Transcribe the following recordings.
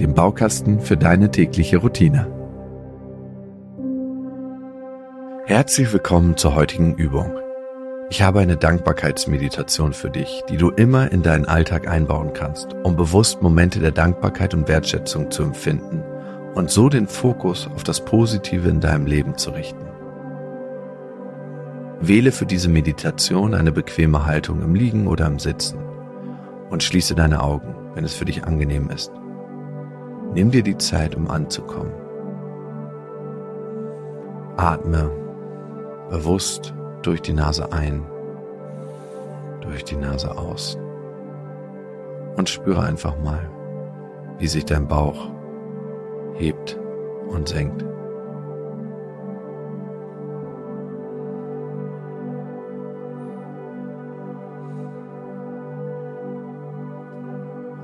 dem Baukasten für deine tägliche Routine. Herzlich willkommen zur heutigen Übung. Ich habe eine Dankbarkeitsmeditation für dich, die du immer in deinen Alltag einbauen kannst, um bewusst Momente der Dankbarkeit und Wertschätzung zu empfinden und so den Fokus auf das Positive in deinem Leben zu richten. Wähle für diese Meditation eine bequeme Haltung im Liegen oder im Sitzen und schließe deine Augen, wenn es für dich angenehm ist. Nimm dir die Zeit, um anzukommen. Atme bewusst durch die Nase ein, durch die Nase aus und spüre einfach mal, wie sich dein Bauch hebt und senkt.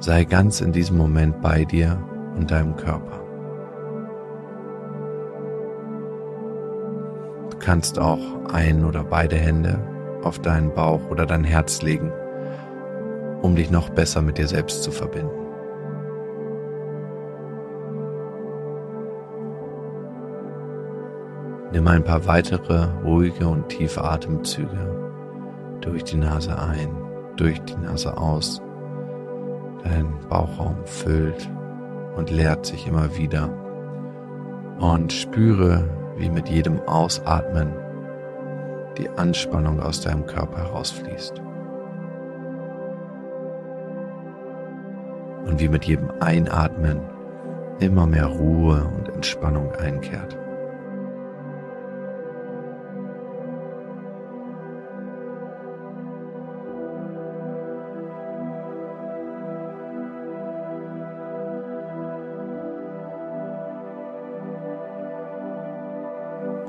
Sei ganz in diesem Moment bei dir und deinem Körper. Du kannst auch ein oder beide Hände auf deinen Bauch oder dein Herz legen, um dich noch besser mit dir selbst zu verbinden. Nimm ein paar weitere ruhige und tiefe Atemzüge durch die Nase ein, durch die Nase aus. Dein Bauchraum füllt und leert sich immer wieder. Und spüre, wie mit jedem Ausatmen die Anspannung aus deinem Körper herausfließt. Und wie mit jedem Einatmen immer mehr Ruhe und Entspannung einkehrt.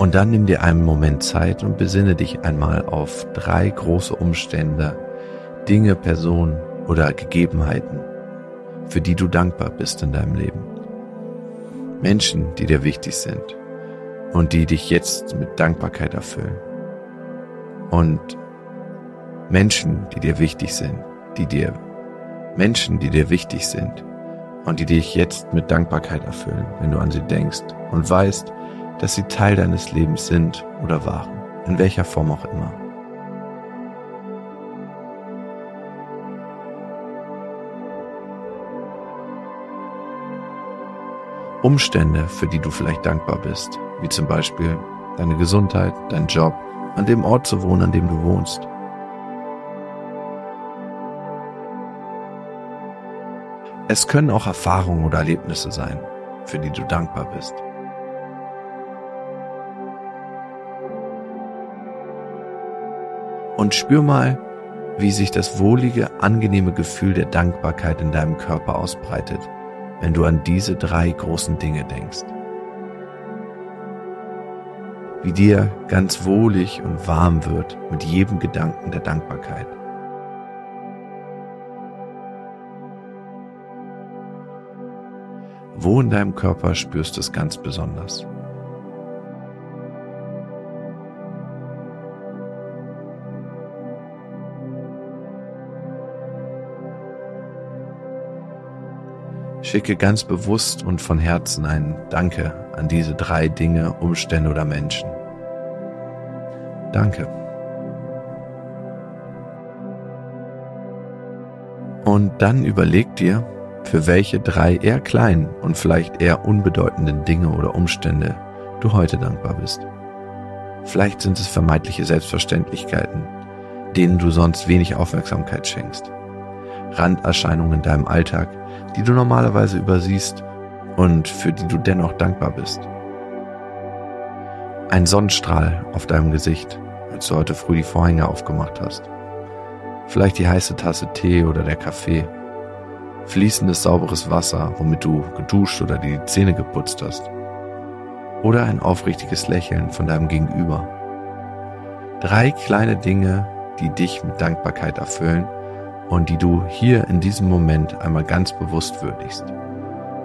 Und dann nimm dir einen Moment Zeit und besinne dich einmal auf drei große Umstände, Dinge, Personen oder Gegebenheiten, für die du dankbar bist in deinem Leben. Menschen, die dir wichtig sind und die dich jetzt mit Dankbarkeit erfüllen. Und Menschen, die dir wichtig sind, die dir Menschen, die dir wichtig sind und die dich jetzt mit Dankbarkeit erfüllen, wenn du an sie denkst und weißt, dass sie Teil deines Lebens sind oder waren, in welcher Form auch immer. Umstände, für die du vielleicht dankbar bist, wie zum Beispiel deine Gesundheit, dein Job, an dem Ort zu wohnen, an dem du wohnst. Es können auch Erfahrungen oder Erlebnisse sein, für die du dankbar bist. Und spür mal, wie sich das wohlige, angenehme Gefühl der Dankbarkeit in deinem Körper ausbreitet, wenn du an diese drei großen Dinge denkst. Wie dir ganz wohlig und warm wird mit jedem Gedanken der Dankbarkeit. Wo in deinem Körper spürst du es ganz besonders? Schicke ganz bewusst und von Herzen ein Danke an diese drei Dinge, Umstände oder Menschen. Danke. Und dann überleg dir, für welche drei eher kleinen und vielleicht eher unbedeutenden Dinge oder Umstände du heute dankbar bist. Vielleicht sind es vermeintliche Selbstverständlichkeiten, denen du sonst wenig Aufmerksamkeit schenkst. Randerscheinungen in deinem Alltag, die du normalerweise übersiehst und für die du dennoch dankbar bist. Ein Sonnenstrahl auf deinem Gesicht, als du heute früh die Vorhänge aufgemacht hast. Vielleicht die heiße Tasse Tee oder der Kaffee. Fließendes sauberes Wasser, womit du geduscht oder die Zähne geputzt hast. Oder ein aufrichtiges Lächeln von deinem Gegenüber. Drei kleine Dinge, die dich mit Dankbarkeit erfüllen und die du hier in diesem Moment einmal ganz bewusst würdigst.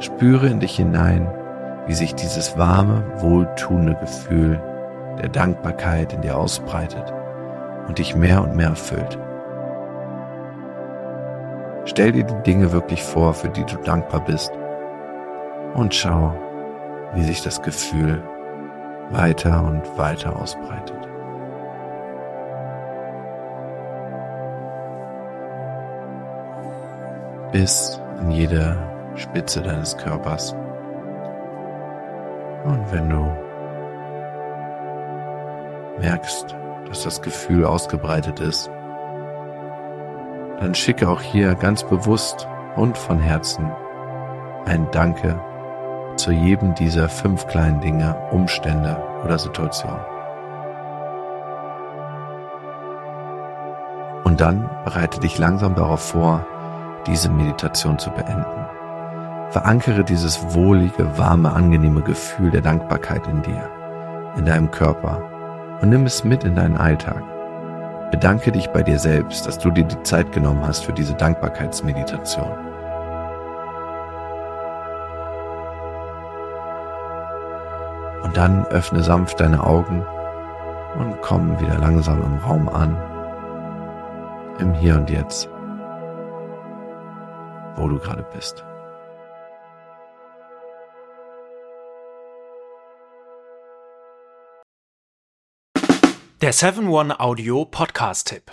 Spüre in dich hinein, wie sich dieses warme, wohltuende Gefühl der Dankbarkeit in dir ausbreitet und dich mehr und mehr erfüllt. Stell dir die Dinge wirklich vor, für die du dankbar bist und schau, wie sich das Gefühl weiter und weiter ausbreitet. Bis in jede Spitze deines Körpers. Und wenn du merkst, dass das Gefühl ausgebreitet ist, dann schicke auch hier ganz bewusst und von Herzen ein Danke zu jedem dieser fünf kleinen Dinge, Umstände oder Situationen. Und dann bereite dich langsam darauf vor, diese Meditation zu beenden. Verankere dieses wohlige, warme, angenehme Gefühl der Dankbarkeit in dir, in deinem Körper und nimm es mit in deinen Alltag. Bedanke dich bei dir selbst, dass du dir die Zeit genommen hast für diese Dankbarkeitsmeditation. Und dann öffne sanft deine Augen und komm wieder langsam im Raum an, im Hier und Jetzt, wo du gerade bist. Der 7-One-Audio-Podcast-Tipp.